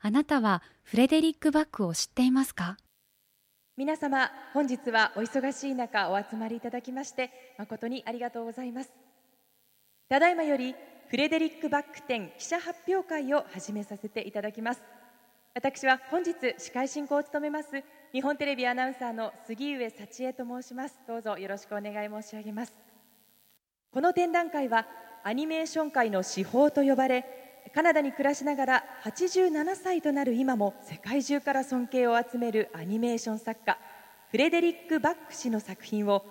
あなたはフレデリック・バックを知っていますか？皆様本日はお忙しい中お集まりいただきまして誠にありがとうございます。ただいまよりフレデリック・バック展記者発表会を始めさせていただきます。私は本日司会進行を務めます日本テレビアナウンサーの杉上幸恵と申します。どうぞよろしくお願い申し上げます。この展覧会はアニメーション界の至宝と呼ばれカナダに暮らしながら87歳となる今も世界中から尊敬を集めるアニメーション作家フレデリック・バック氏の作品を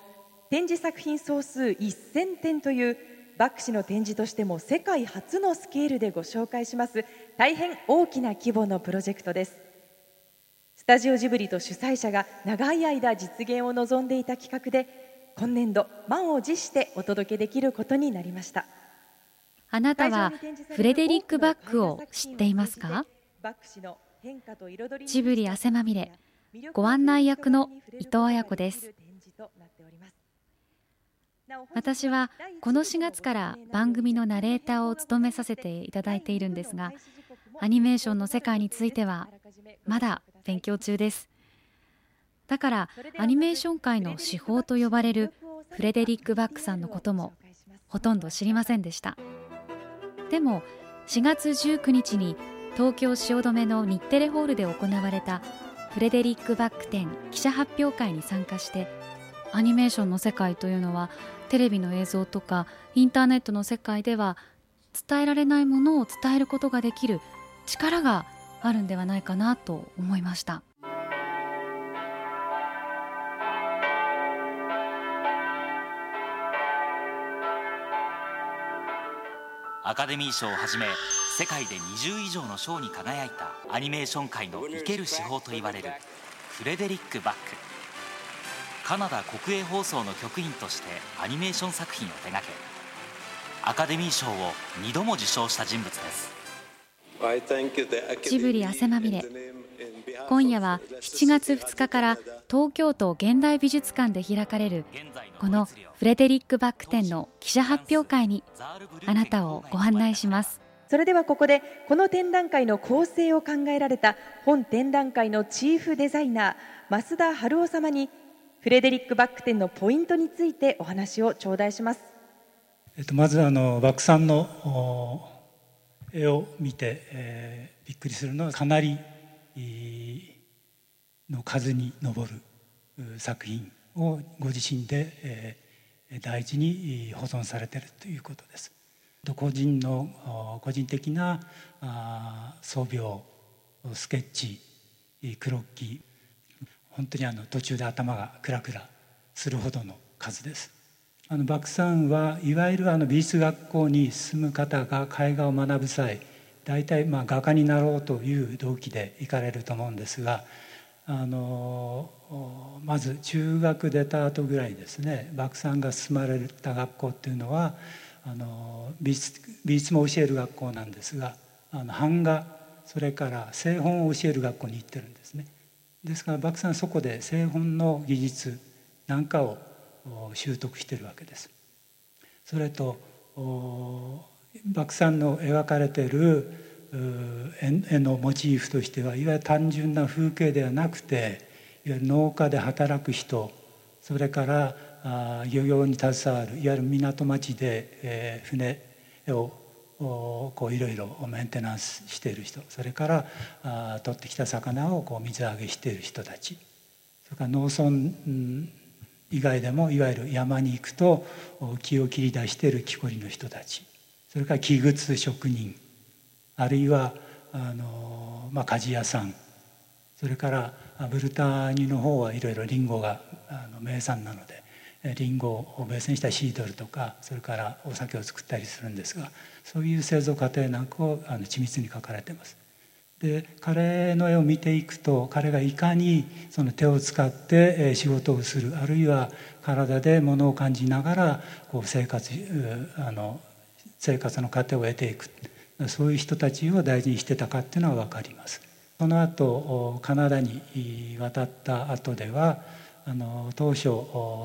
展示作品総数1000点というバック氏の展示としても世界初のスケールでご紹介します大変大きな規模のプロジェクトです。スタジオジブリと主催者が長い間実現を望んでいた企画で今年度満を持してお届けできることになりました。あなたはフレデリック・バックを知っていますか？ジブリ汗まみれご案内役の伊藤彩子です。私はこの4月から番組のナレーターを務めさせていただいているんですがアニメーションの世界についてはまだ勉強中です。だからアニメーション界の至宝と呼ばれるフレデリック・バックさんのこともほとんど知りませんでした。でも4月19日に東京汐留の日テレホールで行われたフレデリック・バック展記者発表会に参加してアニメーションの世界というのはテレビの映像とかインターネットの世界では伝えられないものを伝えることができる力があるんではないかなと思いました。アカデミー賞をはじめ世界で20以上の賞に輝いたアニメーション界の生ける手法といわれるフレデリック・バック。カナダ国営放送の局員としてアニメーション作品を手掛けアカデミー賞を2度も受賞した人物です。ジブリ汗まみれ。今夜は7月2日から東京都現代美術館で開かれるこのフレデリック・バック展の記者発表会にあなたをご案内します。それではここでこの展覧会の構成を考えられた本展覧会のチーフデザイナー増田春夫様にフレデリック・バック展のポイントについてお話を頂戴します、えっと、まずあのバックさんの絵を見て、えー、びっくりするのはかなりの数に上る作品をご自身で大事に保存されているということです。個人の個人的な装病スケッチクロッキー本当にあの途中で頭がクラクラするほどの数です。あのバクさんはいわゆるあの美術学校に進む方が絵画を学ぶ際大体まあ画家になろうという動機で行かれると思うんですがあのまず中学出た後ぐらいですね漠さんが進まれた学校っていうのはあの美術美術も教える学校なんですがあの版画それから製本を教える学校に行ってるんですね。ですから漠さんそこで製本の技術なんかを習得してるわけです。それと漠さんの描かれてる絵のモチーフとしてはいわゆる単純な風景ではなくていわゆる農家で働く人それから漁業に携わるいわゆる港町で、えー、船をこういろいろメンテナンスしている人それからあ取ってきた魚をこう水揚げしている人たち。それから農村以外でもいわゆる山に行くと木を切り出している木こりの人たち。それから器具職人。あるいはあの、まあ、鍛冶屋さんそれからブルターニュの方はいろいろリンゴがあの名産なのでリンゴをベースにしたシードルとかそれからお酒を作ったりするんですがそういう製造過程なんかをあの緻密に書かれてます。で彼の絵を見ていくと彼がいかにその手を使って仕事をするあるいは体でものを感じながらこう生活あの生活の糧を得ていくそういう人たちを大事にしてたかっていうのは分かります。その後カナダに渡った後ではあの当初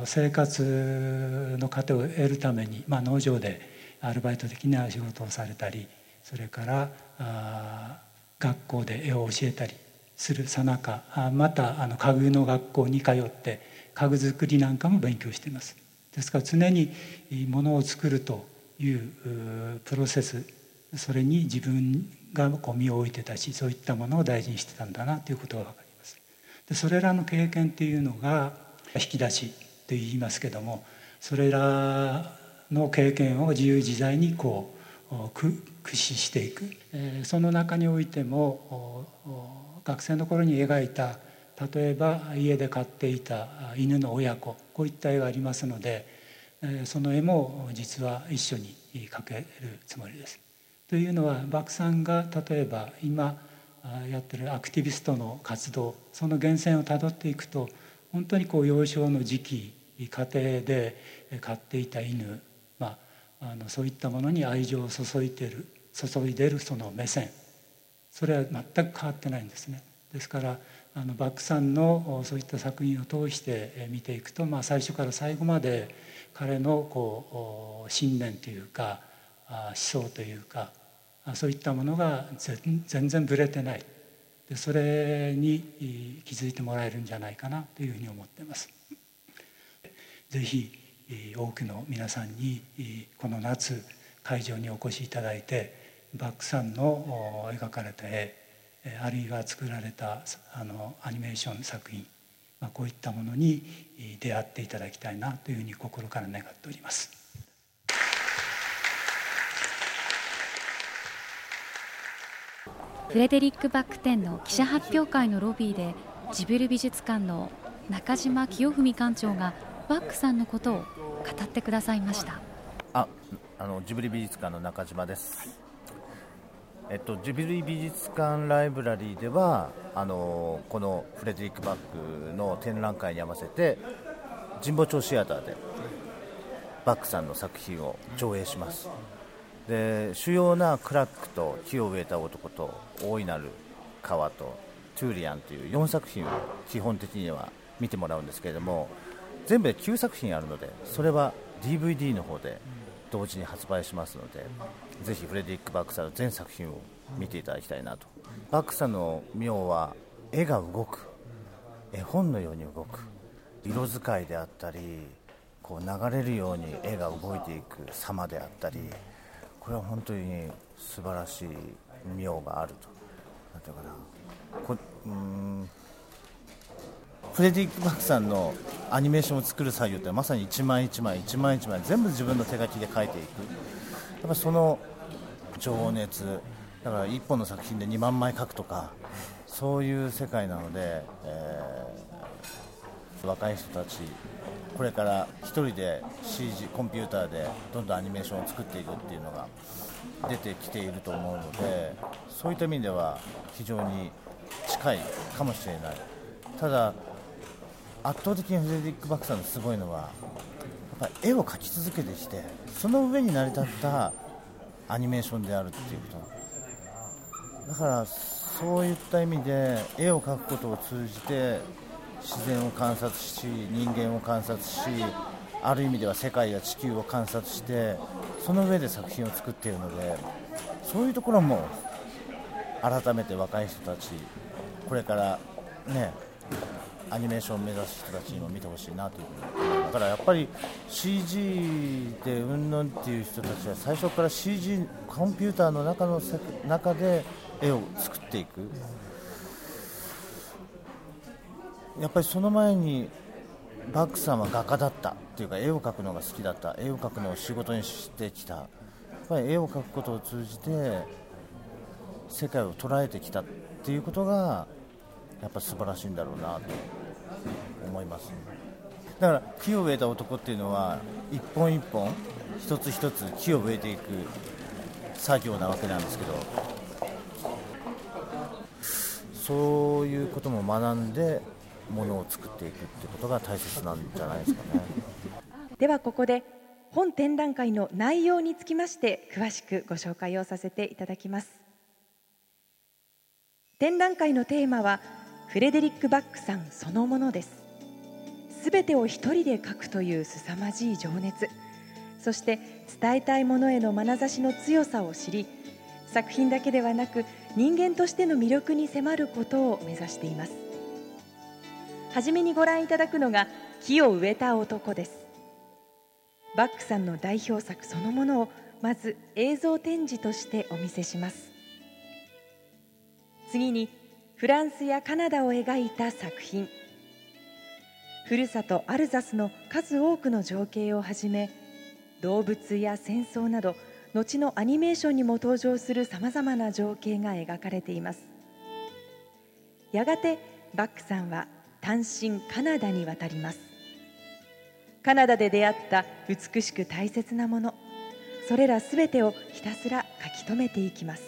生活の糧を得るために、まあ、農場でアルバイト的な仕事をされたりそれからあ学校で絵を教えたりするさなかまたあの家具の学校に通って家具作りなんかも勉強していますですから常にものを作るというプロセスそれに自分がこう身を置いてたしそういったものを大事にしてたんだなということが分かりますでそれらの経験っていうのが引き出しと言いますけどもそれらの経験を自由自在にこう駆使していくえその中においても学生の頃に描いた例えば家で飼っていた犬の親子こういった絵がありますのでその絵も実は一緒に描けるつもりです。というのは漠さんが例えば今やってるアクティビストの活動その源泉をたどっていくと本当にこう幼少の時期家庭で飼っていた犬、まあ、あのそういったものに愛情を注いでる注いでるその目線それは全く変わってないんですね。ですからあのバックさんのそういった作品を通して見ていくと、まあ、最初から最後まで彼のこう信念というか思想というかそういったものが全然ぶれてないでそれに気づいてもらえるんじゃないかなというふうに思ってます。ぜひ多くの皆さんにこの夏会場にお越しいただいてバックさんの描かれた絵あるいは作られたあのアニメーション作品、まあ、こういったものに出会っていただきたいなというふうに心から願っております。フレデリック・バック展の記者発表会のロビーでジブリ美術館の中島清文館長がバックさんのことを語ってくださいました。ああのジブリ美術館の中島です。えっと、ジブリ美術館ライブラリーではあのこのフレデリック・バックの展覧会に合わせて神保町シアターでバックさんの作品を上映します。で主要なクラックと木を植えた男と大いなる川とトゥーリアンという4作品を基本的には見てもらうんですけれども全部で9作品あるのでそれは DVD の方で同時に発売しますのでぜひフレデリック・バックさんの全作品を見ていただきたいなと。バックさんの妙は絵が動く。絵本のように動く。色使いであったりこう流れるように絵が動いていく様であったりこれは本当に素晴らしい妙があると。なんていうかな。こうん。フレディック・バックさんのアニメーションを作る作業ってまさに一枚一枚一枚一枚全部自分の手書きで描いていく。やっぱその情熱。だから1本の作品で2万枚描くとか。そういう世界なので、えー、若い人たちこれから1人で CG コンピューターでどんどんアニメーションを作っていくっていうのが出てきていると思うのでそういった意味では非常に近いかもしれない。ただ圧倒的にフレデリック・バックさんのすごいのはやっぱ絵を描き続けてきてその上に成り立ったアニメーションであるっていうこと。だからそういった意味で絵を描くことを通じて自然を観察し人間を観察しある意味では世界や地球を観察してその上で作品を作っているのでそういうところも改めて若い人たちこれからねアニメーションを目指す人たちにも見てほしいなというふうに。だからやっぱり CG でうんぬんっていう人たちは最初から CG コンピューターの中の中で絵を作っていく。やっぱりその前にバックさんは画家だったっていうか絵を描くのが好きだった。絵を描くのを仕事にしてきた。やっぱり絵を描くことを通じて世界を捉えてきたっていうことがやっぱ素晴らしいんだろうなと。思いますだから木を植えた男っていうのは一本一本一つ一つ木を植えていく作業なわけなんですけどそういうことも学んでものを作っていくってことが大切なんじゃないですかね。ではここで本展覧会の内容につきまして詳しくご紹介をさせていただきます。展覧会のテーマはフレデリック・バックさんそのものです。すべてを一人で書くという凄まじい情熱。そして伝えたいものへの眼差しの強さを知り作品だけではなく人間としての魅力に迫ることを目指しています。はじめにご覧いただくのが木を植えた男です。バックさんの代表作そのものをまず映像展示としてお見せします。次にフランスやカナダを描いた作品。ふるさとアルザスの数多くの情景をはじめ動物や戦争など後のアニメーションにも登場するさまざまな情景が描かれています。やがてバックさんは単身カナダに渡ります。カナダで出会った美しく大切なもの。それらすべてをひたすら書き留めていきます。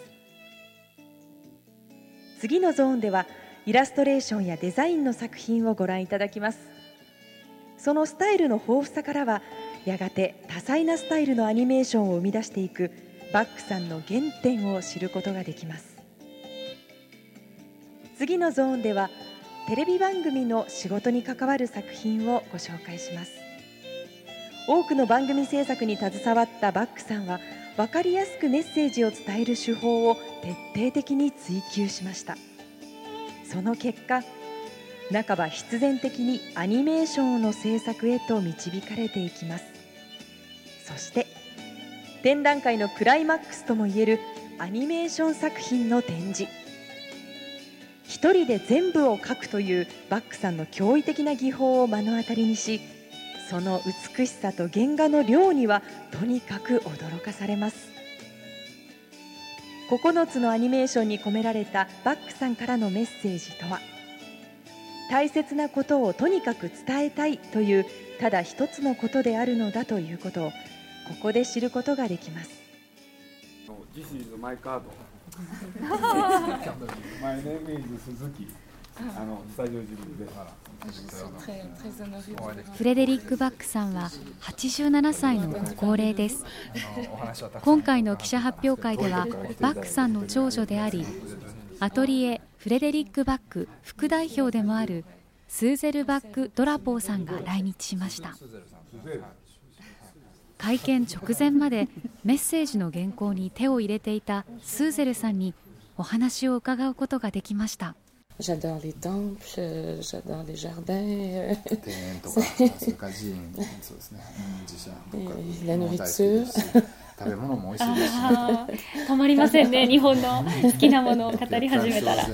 次のゾーンではイラストレーションやデザインの作品をご覧いただきます。そのスタイルの豊富さからはやがて多彩なスタイルのアニメーションを生み出していくバックさんの原点を知ることができます。次のゾーンではテレビ番組の仕事に関わる作品をご紹介します。多くの番組制作に携わったバックさんは分かりやすくメッセージを伝える手法を徹底的に追求しました。その結果半ば必然的にアニメーションの制作へと導かれていきます。そして展覧会のクライマックスともいえるアニメーション作品の展示。一人で全部を描くというバックさんの驚異的な技法を目の当たりにしその美しさと原画の量にはとにかく驚かされます9つのアニメーションに込められたバックさんからのメッセージとは大切なことをとにかく伝えたいというただ一つのことであるのだということをここで知ることができます。My name is Suzuki. フレデリック・バックさんは87歳のご高齢です今回の記者発表会ではバックさんの長女でありアトリエフレデリック・バック副代表でもあるスーゼルバック・ドラポーさんが来日しました会見直前までメッセージの原稿に手を入れていたスーゼルさんにお話を伺うことができました J'adore les temples, j'adore les jardins. la nourriture. 食べ物も美味しいですし、ね、止まりませんね日本の好きなものを語り始めたら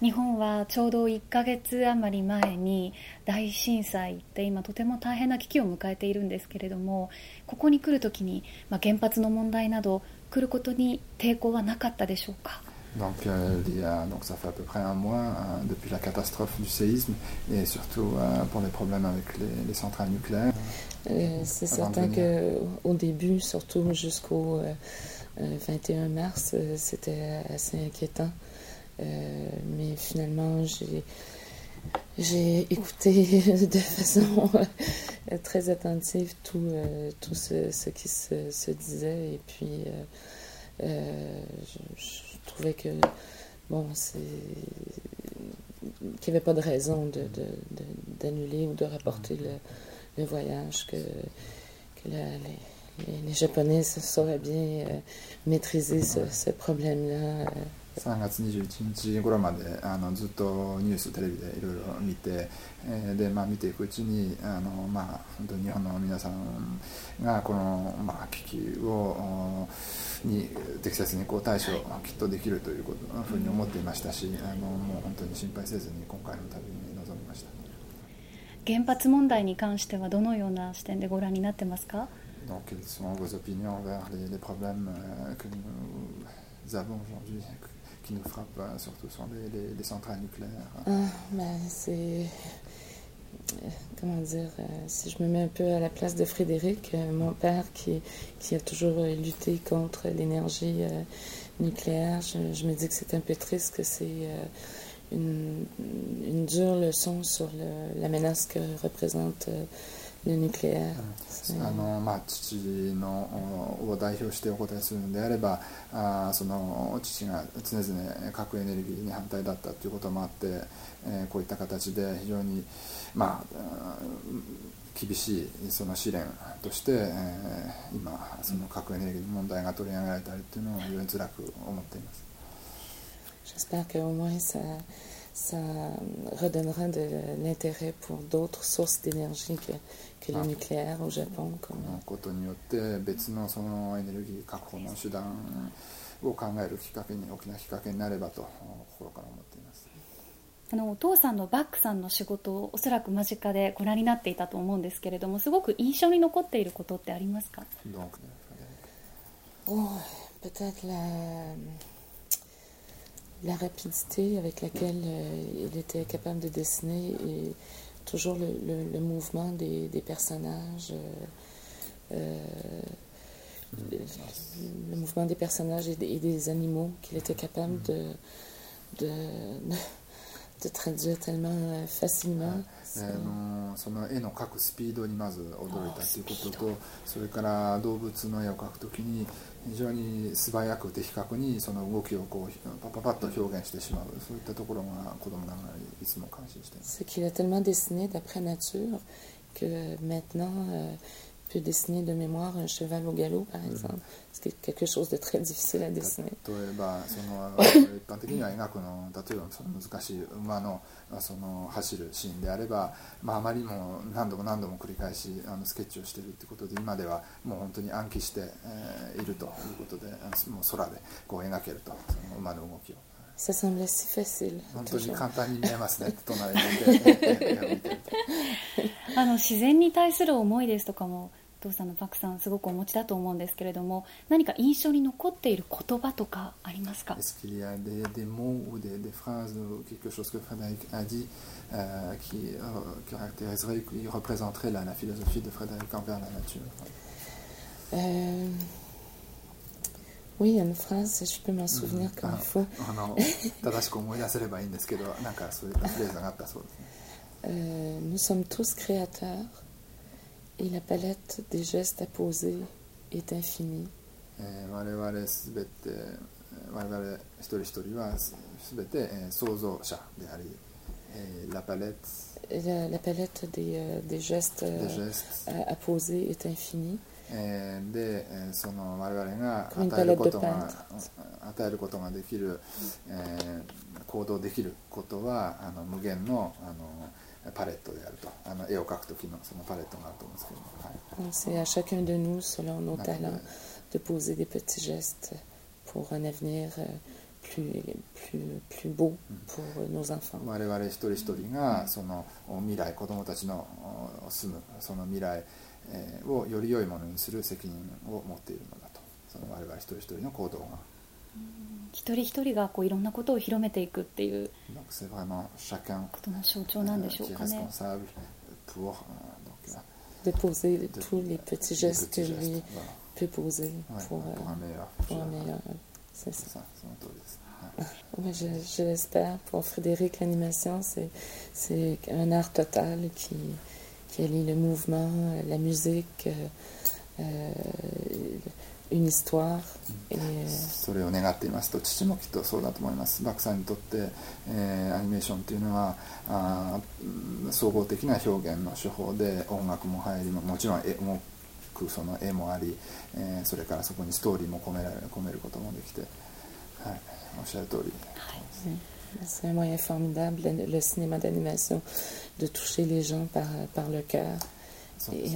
日本はちょうど1か月余り前に大震災で今とても大変な危機を迎えているんですけれどもここに来るときに、まあ、原発の問題など来ることに抵抗はなかったでしょうか Donc, euh, il y a, donc ça fait à peu près un mois euh, depuis la catastrophe du séisme et surtout euh, pour les problèmes avec les, les centrales nucléaires. Euh, c'est certain qu'au début, surtout jusqu'au 21 euh, mars, c'était assez inquiétant. mais finalement, j'ai j'ai écouté de façon très attentive tout, tout ce, ce, qui se, se, disait et puis je, trouvais que, bon, c'est qu'il n'y avait pas de raison d'annuler de, de, ou de rapporter le, le voyage, que, que la, les, les, Japonais sauraient bien euh, maîtriser ce, ce problème-là. Euh, 3月21日頃まであのずっとニューステレビでいろいろ見て、えー、で、まあ、見ていくうちにあの、まあ、本当に日本の皆さんがこの、まあ、危機をに適切にこう対処きっとできるということふうに思っていましたしあのもう本当に心配せずに今回の旅に臨みました原発問題に関してはどのような視点でご覧になってますか Donc, quelles sont vos opinions vers les, les problèmes que nous avons aujourd'hui qui nous frappent surtout sont les, les, les centrales nucléaires ah, ben C'est comment dire, euh, si je me mets un peu à la place de Frédéric, euh, mon père qui, qui a toujours euh, lutté contre l'énergie nucléaire, je, me dis que c'est un peu triste, que c'est une, une, dure leçon sur le, la menace que représente le nucléaire. あのまあ、父のを代表してお答えするのであればあその父が常々核エネルギーに反対だったということもあって、えー、こういった形で非常に、まあ、厳しいその試練として、えー、今その核エネルギーの問題が取り上げられたりっていうのを非常に辛く思っています。J'espère qu'au moins ça, ça redonnera de l'intérêt pour d'autres sources d'énergie que, que le nucléaire au Japon. このことによって別のそのエネルギー確保の手段を考えるきっかけに大きなきっかけになればと心から思っています。あのお父さんのバックさんの仕事をおそらく間近でご覧になっていたと思うんですけれどもすごく印象に残っていることってありますか？Oh, Peut-être la, la rapidité avec laquelle euh, il était capable de dessiner et toujours le, le, le mouvement des, des personnages. Euh, euh, le, le, mouvement des personnages et des, et des animaux qu'il était capable de, de, de その絵の描くスピードにまず驚いたということとそれから動物の絵を描くときに非常に素早く的確にその動きをこうパパパッと表現してしまう。そういったところが子供ながらにいつも感心しています。Peut dessiner de mémoire un cheval au galop, par exemple. C'est quelque chose de très difficile à dessiner. 例えばその一般的には描くの例えばその難しい馬のその走るシーンであれば、まあ、あまりも何度も何度も繰り返しあのスケッチをしているということで今ではもう本当に暗記して、えー、いるということでもう空でこう描けるとその馬の動きを。Ça semble si facile. 本当に簡単に見えますね。隣にいてあの自然に対する思いですとかもお父さんのバクさんすごくお持ちだと思うんですけれども何か印象に残っている言葉とかありますか Est-ce qu'il y a des, des mots ou des, des phrases ou quelque chose que Frédéric a dit euh, qui euh, caractériserait, qui représenterait la, la philosophie de Frédéric envers la nature euh... Oui, il y a une phrase, je peux m'en souvenir comme il faut. 正しく思い出せればいいんですけど、なんかそういったフレーズがあったそうですね。Euh, nous sommes tous créateurs et la palette des gestes à poser est infinie. 我々すべて我々一人一人はすべて創造者であり、la palette la, la palette des, des gestes, des gestes. À, à poser est infinie. でその我々が与えることが与えることができる行動できることはあの無限のあのパレットであるとあの絵を描くときのそのパレットがあると思うんですけど。はい。あ、chacun de nous selon nos talents de poser des petits gestes pour un avenir plus plus plus beau pour nos enfants。我々一人一人がその未来子供たちの住むその未来。をより良いものにする責任を持っているのだとその我々一人一人の行動が。一人一人がこういろんなことを広めていくっていうことの象徴なんでしょうかね。de poser tous les petits gestes que lui peut poser pour, pour un meilleur. C'est ça. Oui, je, je l'espère. Pour Frédéric, l'animation, c'est un art total qui, qui allie le mouvement, la musique, euh, une histoire. それを願っていますと父もきっとそうだと思いますバクさんにとって、えー、アニメーションというのはあ総合的な表現の手法で音楽も入りもちろん絵もその絵もあり、えー、それからそこにストーリーも込められ込めることもできて、はい、おっしゃる通り、はい C'est un moyen formidable, le, le cinéma d'animation, de toucher les gens par, par le cœur et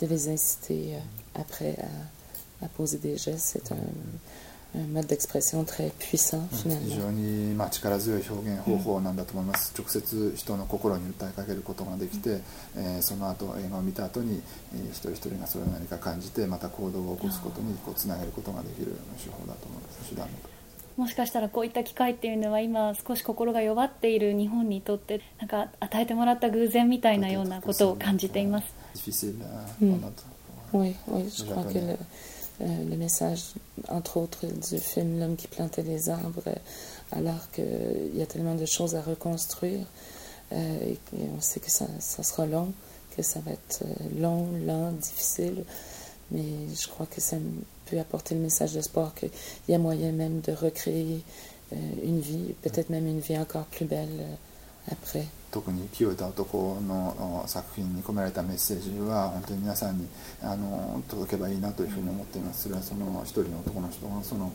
de les inciter après à, à poser des gestes. C'est un, un mode d'expression très puissant finalement. 非常にまあ力強い表現方法なんだと思います。直接人の心に訴えかけることができて、えー、その後映画を見た後に、えー、一人一人がそれを何か感じてまた行動を起こすことにこうつなげることができる手法だと思います。手段だと。 もしかしたらこういった機会っていうのは今少し心が弱っている日本にとってなんか与えてもらった偶然みたいなようなことを感じています。うん、oui, oui, je crois que le, euh, le message, entre autres, du film L'homme qui plantait les arbres, alors qu'il y a tellement de choses à reconstruire, euh, et, et on sait que ça, ça, sera long, que ça va être long, lent, difficile, mais je crois que ça peut apporter le message d'espoir qu'il y a moyen même de recréer euh, une vie, peut-être même une vie encore plus belle après. 特に清田男の作品に込められたメッセージは本当に皆さんにあの届けばいいなというふうに思っています。それはその一人の男の人がその、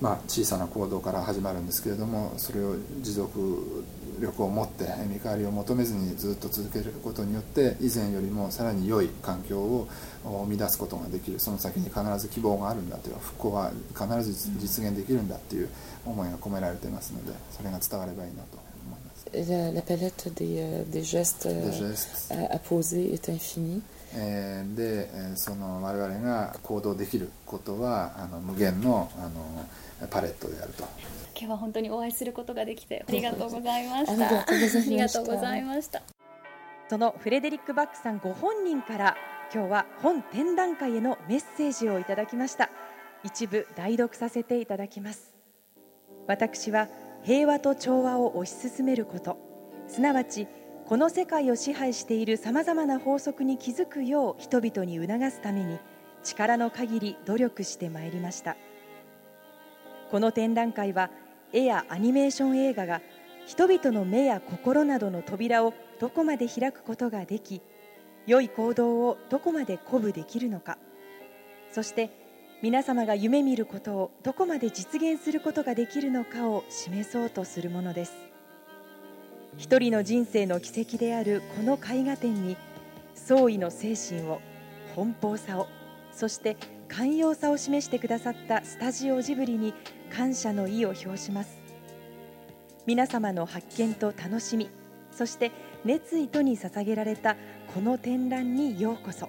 まあ、小さな行動から始まるんですけれどもそれを持続力を持って見返りを求めずにずっと続けることによって以前よりもさらに良い環境を生み出すことができる。その先に必ず希望があるんだという復興は必ず実現できるんだという思いが込められていますのでそれが伝わればいいなと。La, la palette des, euh, des gestes, euh, des gestes. À, à poser est infinie. えーでえーその我々が行動できることはあの無限のあのパレットであると今日は本当にお会いすることができてありがとうございました。ありがとうございました。ありがとうございました。そのフレデリック・バックさんご本人から今日は本展覧会へのメッセージをいただきました。一部代読させていただきます。私は平和と調和を推し進めること。すなわちこの世界を支配しているさまざまな法則に気づくよう人々に促すために力の限り努力してまいりました。この展覧会は絵やアニメーション映画が人々の目や心などの扉をどこまで開くことができ良い行動をどこまで鼓舞できるのか。そして皆様が夢見ることをどこまで実現することができるのかを示そうとするものです。一人の人生の奇跡であるこの絵画展に創意の精神を奔放さをそして寛容さを示してくださったスタジオジブリに感謝の意を表します。皆様の発見と楽しみそして熱意とに捧げられたこの展覧にようこそ。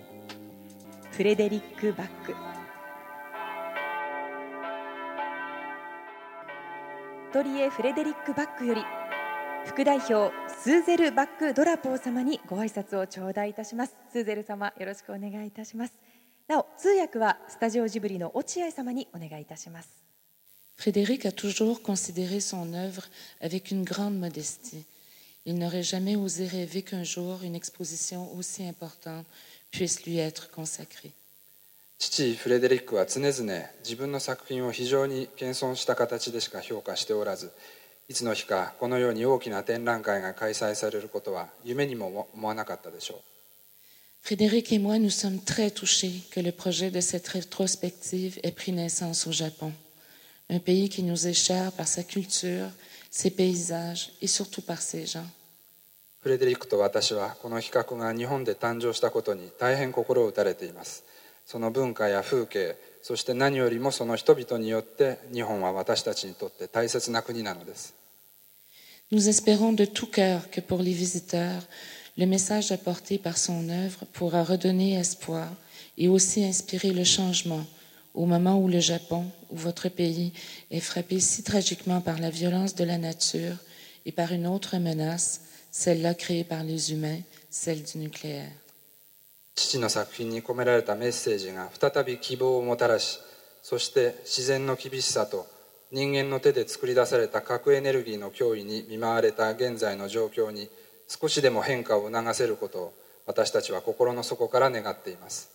フレデリック・バック。トリエ・フレデリック・バックより副代表スーゼル・バック・ドラポー様にご挨拶を頂戴いたしますスーゼル様よろしくお願いいたしますなお通訳はスタジオジブリの落合様にお願いいたします Frédéric a toujours considéré son œuvre avec une grande modestie. Il n'aurait jamais osé rêver qu'un jour une exposition aussi importante puisse lui être consacrée. 父フレデリックは常々自分の作品を非常に謙遜した形でしか評価しておらずいつの日かこのように大きな展覧会が開催されることは夢にも思わなかったでしょう Frédéric et moi, nous sommes très touchés que le projet de cette rétrospective ait pris naissance au Japon, un pays qui nous est cher par sa culture, ses paysages et surtout par ses gens. フレデリックと私はこの企画が日本で誕生したことに大変心を打たれていますその文化や風景そして何よりもその人々によって日本は私たちにとって大切な国なのです Nous espérons de tout cœur que pour les visiteurs, le message apporté par son œuvre pourra redonner espoir et aussi inspirer le changement au moment où le Japon, ou votre pays, est frappé si tragiquement par la violence de la nature et par une autre menace, celle-là créée par les humains, celle du nucléaire. 父の作品に込められたメッセージが再び希望をもたらしそして自然の厳しさと人間の手で作り出された核エネルギーの脅威に見舞われた現在の状況に少しでも変化を促せることを私たちは心の底から願っています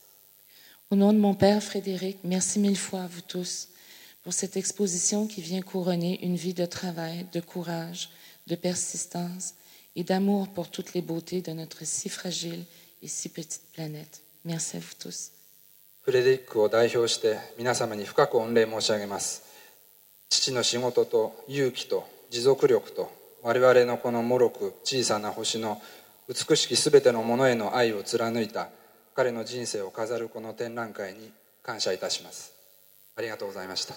Au nom de mon père Frédéric, merci mille fois à vous tous pour cette exposition qui vient couronner une vie de travail, de courage, de persistance et d'amour pour toutes les beautés de notre si fragile et si petite planète. Merci à vous tous. フレデリックを代表して皆様に深く御礼申し上げます父の仕事と勇気と持続力と我々のこの脆く小さな星の美しき全てのものへの愛を貫いた彼の人生を飾るこの展覧会に感謝いたしますありがとうございました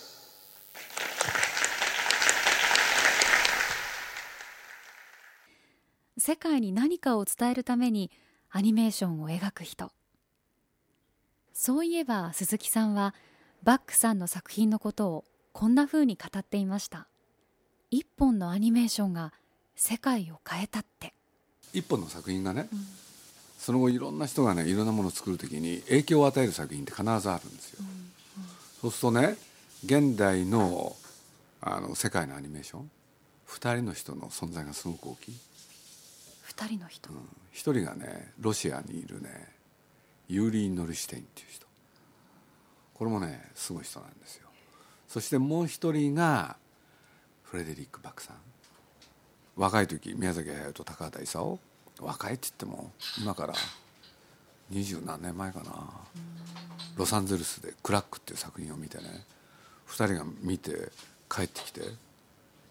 世界に何かを伝えるためにアニメーションを描く人。そういえば鈴木さんはバックさんの作品のことをこんな風に語っていました。一本のアニメーションが世界を変えたって。一本の作品がね、その後いろんな人がねいろんなものを作る時に影響を与える作品って必ずあるんですよ、そうするとね現代のあの世界のアニメーション2人の人の存在がすごく大きい。2人の人、一人がねロシアにいるねユーリー・ノルシテインっていう人。これもねすごい人なんですよ。そしてもう一人がフレデリック・バックさん。若い時宮崎駿と高畑勲。若いって言っても今から二十何年前かな。ロサンゼルスで「クラック」っていう作品を見てね2人が見て帰ってきて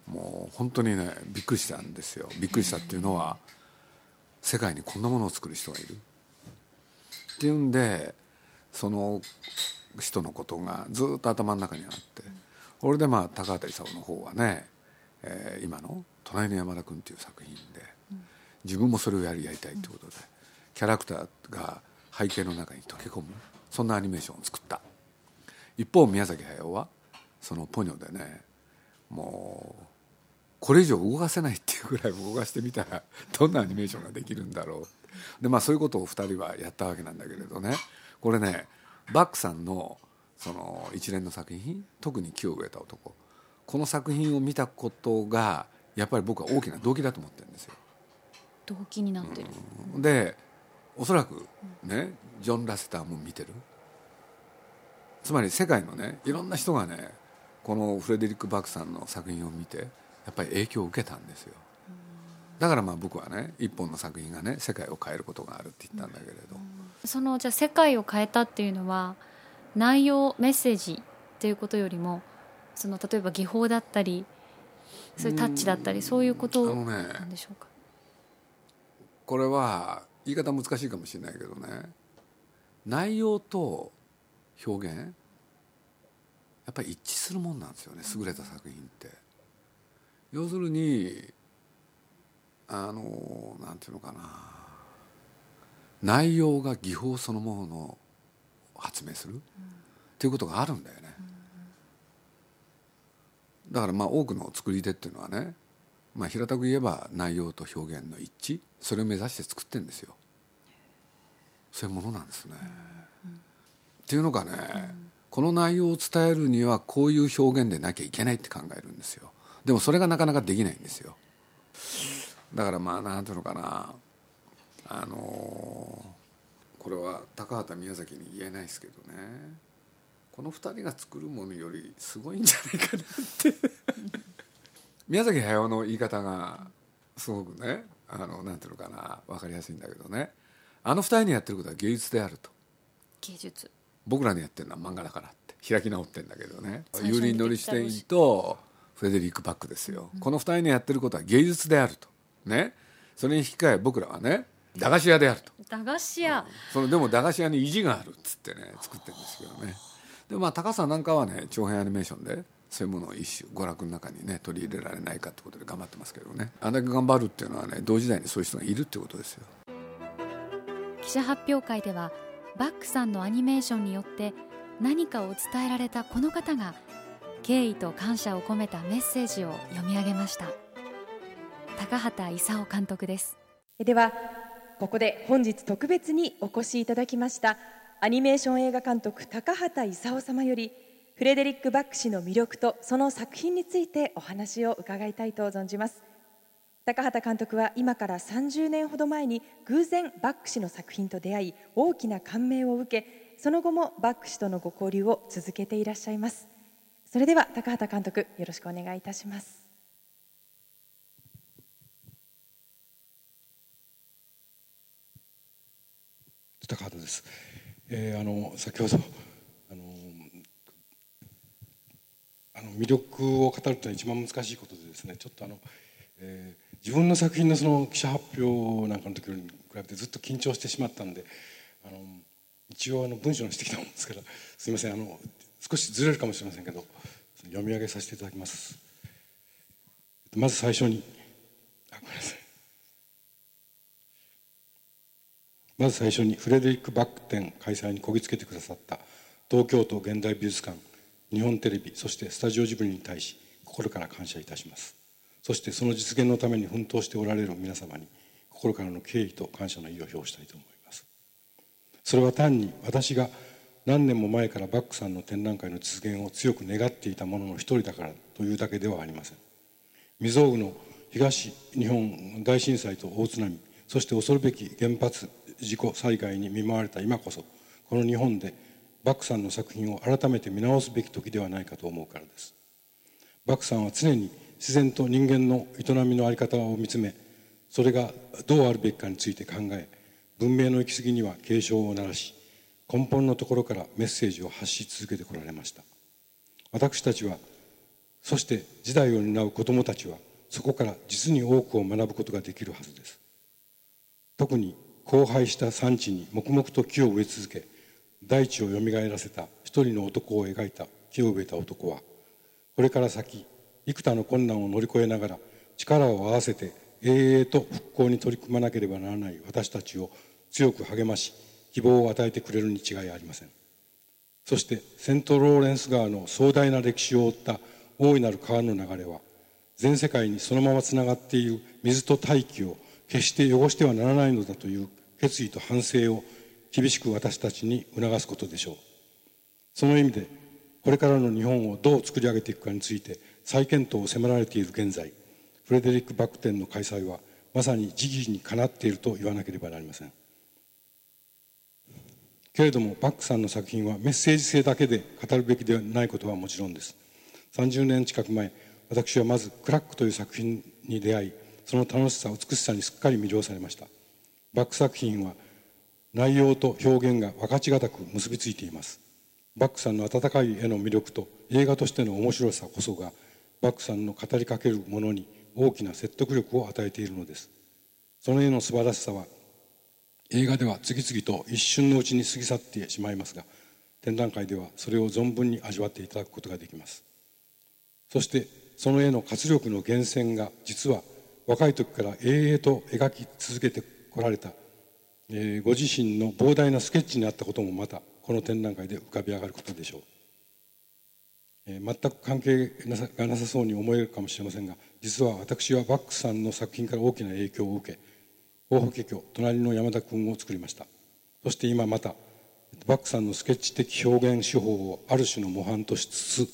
もう本当にねびっくりしたんですよ。びっくりしたっていうのは世界にこんなものを作る人がいる。っていうんでその人のことがずっと頭の中にあって。これでまあ高畑勲の方はね、えー、今の「隣の山田君」っていう作品で自分もそれをやりやりたいってことでキャラクターが背景の中に溶け込むそんなアニメーションを作った。一方宮崎駿はそのポニョでねもうこれ以上動かせないっていうぐらい動かしてみたらどんなアニメーションができるんだろう。でまあそういうことを2人はやったわけなんだけれどね。これねバックさんのその一連の作品特に「木を植えた男」この作品を見たことがやっぱり僕は大きな動機だと思ってるんですよ。動機になってる、うん、でおそらくねジョン・ラセターも見てる。つまり世界のねいろんな人がねこのフレデリック・バックさんの作品を見てやっぱり影響を受けたんですよ。だからまあ僕はね一本の作品がね世界を変えることがあるって言ったんだけれど、そのじゃあ世界を変えたっていうのは内容メッセージっていうことよりもその例えば技法だったりそういうタッチだったりそういうことなんでしょうか、ね、これは言い方難しいかもしれないけどね。内容と表現やっぱり一致するもんなんですよね優れた作品って。要するにあのなんていうのかな内容が技法そのものを発明する、っていうことがあるんだよね。うんだからまあ多くの作り手っていうのはね、まあ、平たく言えば内容と表現の一致それを目指して作ってるんですよ。そういうものなんですね。っていうのがね、この内容を伝えるにはこういう表現でなきゃいけないって考えるんですよ。でもそれがなかなかできないんですよ。だからまあなんていうのかな。あのこれは高畑宮崎に言えないですけどね。この2人が作るものよりすごいんじゃないかなって。宮崎駿の言い方がすごくね。あのなんていうのかな。分かりやすいんだけどね。あの2人にやってることは芸術であると。芸術。僕らにやってるのは漫画だからって。開き直ってんだけどね。ユーリン・ノリシュテインとフレデリック・バックですよ、うん、この2人のやってることは芸術であると。ね。それに引き換え僕らはね駄菓子屋であると。駄菓子屋、うん、そのでも駄菓子屋に意地があるっつってね作ってるんですけどね。でまあ高さなんかはね長編アニメーションでそういうものを一種娯楽の中にね取り入れられないかってことで頑張ってますけどね。あんだけ頑張るっていうのはね同時代にそういう人がいるってことですよ。記者発表会ではバックさんのアニメーションによって何かを伝えられたこの方が敬意と感謝を込めたメッセージを読み上げました。高畑勲監督です。ではここで本日特別にお越しいただきましたアニメーション映画監督高畑勲様よりフレデリック・バック氏の魅力とその作品についてお話を伺いたいと存じます。高畑監督は今から30年ほど前に偶然バック氏の作品と出会い大きな感銘を受けその後もバック氏とのご交流を続けていらっしゃいます。それでは高畑監督よろしくお願いいたします。高畑です。えー、あの先ほどあのあの魅力を語るというのは一番難しいことでですねちょっとあの、えー、自分の作品のその記者発表なんかの時に比べてずっと緊張してしまったんであの一応あの文章にしてきたもんですからすみませんあの少しずれるかもしれませんけど読み上げさせていただきます。まず最初にあごめんなさい。まず最初にフレデリック・バック展開催にこぎつけてくださった東京都現代美術館日本テレビそしてスタジオジブリに対し心から感謝いたします。そしてその実現のために奮闘しておられる皆様に心からの敬意と感謝の意を表したいと思います。それは単に私が何年も前からバックさんの展覧会の実現を強く願っていたものの一人だからというだけではありません。未曾有の東日本大震災と大津波そして恐るべき原発事故災害に見舞われた今こそこの日本でバックさんの作品を改めて見直すべき時ではないかと思うからです。バックさんは常に自然と人間の営みの在り方を見つめそれがどうあるべきかについて考え文明の行き過ぎには警鐘を鳴らし根本のところからメッセージを発し続けてこられました。私たちはそして時代を担う子どもたちはそこから実に多くを学ぶことができるはずです。特に荒廃した産地に黙々と木を植え続け大地をよみがえらせた一人の男を描いた木を植えた男はこれから先幾多の困難を乗り越えながら力を合わせて永遠と復興に取り組まなければならない私たちを強く励まし希望を与えてくれるに違いありません。そしてセントローレンス川の壮大な歴史を追った大いなる川の流れは全世界にそのままつながっている水と大気を決して汚してはならないのだという決意と反省を厳しく私たちに促すことでしょう。その意味でこれからの日本をどう作り上げていくかについて再検討を迫られている現在フレデリック・バック展の開催はまさに時期にかなっていると言わなければなりません。けれどもバックさんの作品はメッセージ性だけで語るべきではないことはもちろんです。30年近く前私はまず「クラック」という作品に出会いその楽しさ美しさにすっかり魅了されました。バック作品は内容と表現が分かちがたく結びついています。バックさんの温かい絵の魅力と映画としての面白さこそがバックさんの語りかけるものに大きな説得力を与えているのです。その絵の素晴らしさは映画では次々と一瞬のうちに過ぎ去ってしまいますが展覧会ではそれを存分に味わっていただくことができます。そしてその絵の活力の源泉が実は若い時から永遠と描き続けてこられた、えー、ご自身の膨大なスケッチにあったこともまたこの展覧会で浮かび上がることでしょう、えー、全く関係がなさそうに思えるかもしれませんが実は私はバックさんの作品から大きな影響を受け大法華経隣の山田君を作りました。そして今またバックさんのスケッチ的表現手法をある種の模範としつつ、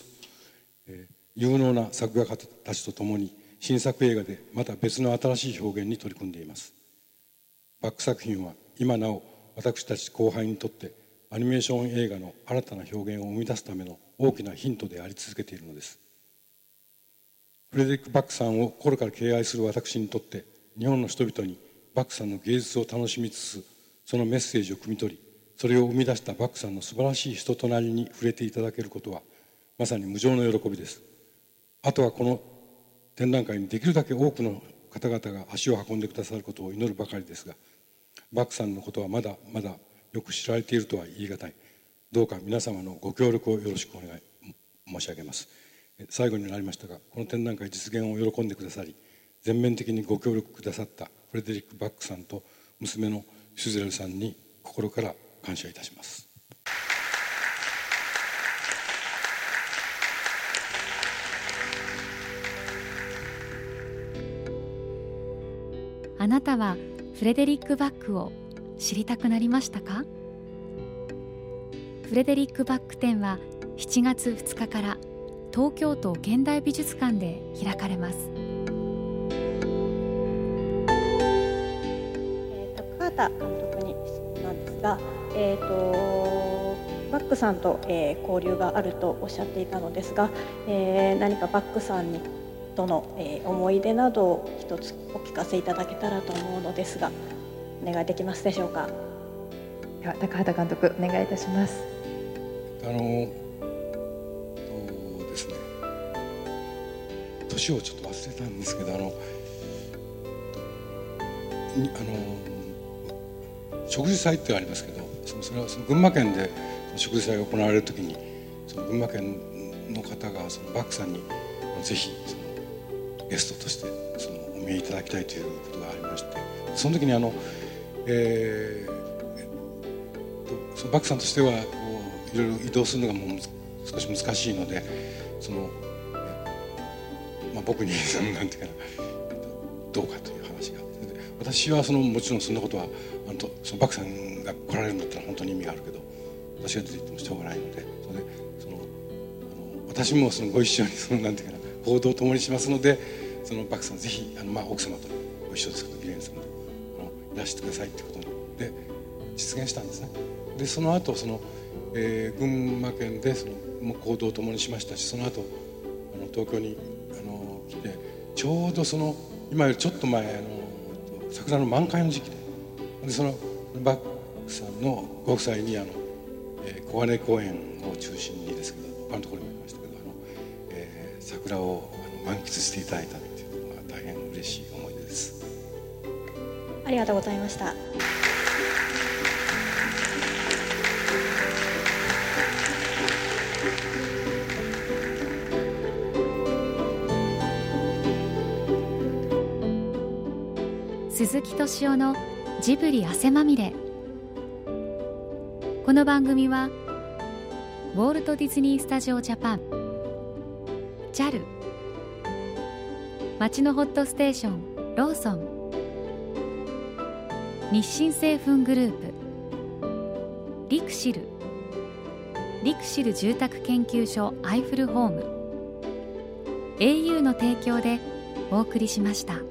えー、有能な作画家たちと共に新作映画でまた別の新しい表現に取り組んでいます。バック作品は今なお私たち後輩にとってアニメーション映画の新たな表現を生み出すための大きなヒントであり続けているのです。フレデリック・バックさんを心から敬愛する私にとって日本の人々にバックさんの芸術を楽しみつつそのメッセージを汲み取りそれを生み出したバックさんの素晴らしい人となりに触れていただけることはまさに無上の喜びです。あとはこの展覧会にできるだけ多くの方々が足を運んでくださることを祈るばかりですがバックさんのことはまだまだよく知られているとは言い難い。どうか皆様のご協力をよろしくお願い申し上げます。最後になりましたがこの展覧会実現を喜んでくださり全面的にご協力くださったフレデリック・バックさんと娘のシュゼルさんに心から感謝いたします。あなたはフレデリック・バックを知りたくなりましたか？フレデリック・バック展は7月2日から東京都現代美術館で開かれます。高畑監督に質問なんですが、えーと、バックさんと、えー、交流があるとおっしゃっていたのですが、えー、何かバックさんにとの、えー、思い出などを一つお聞かせいただけたらと思うのですがお願いできますでしょうか？では高畑監督お願いいたします。あのそうですね。年をちょっと忘れたんですけどあのあの食事祭ってありますけどそのそれはその群馬県で食事祭が行われる時にその群馬県の方がそのバックさんにぜひそのゲストとしてそのお見えいただきたいということがありましてその時にあの、えー、そのバックさんとしてはこういろいろ移動するのがもう少し難しいのでその、まあ、僕になんていうかなどうかという話が私はそのもちろんそんなことはあのそのバックさんが来られるんだったら本当に意味があるけど私が出て行ってもしょうがないのでそでそのあの私もそのご一緒にそのなんていうかな行動を共にしますのでそのバックさんぜひあの、まあ、奥様とご一緒ですけどギレン様といらしてくださいってことで実現したんですね。でその後その、えー、群馬県でそのもう行動を共にしましたしその後あの東京にあの来てちょうどその今よりちょっと前あの桜の満開の時期ででそのバックさんのご夫妻にあの、えー、小金公園を中心にですけど他のところにもいましたけどあの、えー、桜をあの満喫していただいたっていうのは大変嬉しい思い出です。ありがとうございました。鈴木敏夫のジブリ汗まみれこの番組はウォールト・ディズニー・スタジオ・ジャパン JAL 町のホットステーションローソン日清製粉グループリクシルリクシル住宅研究所アイフルホーム au の提供でお送りしました。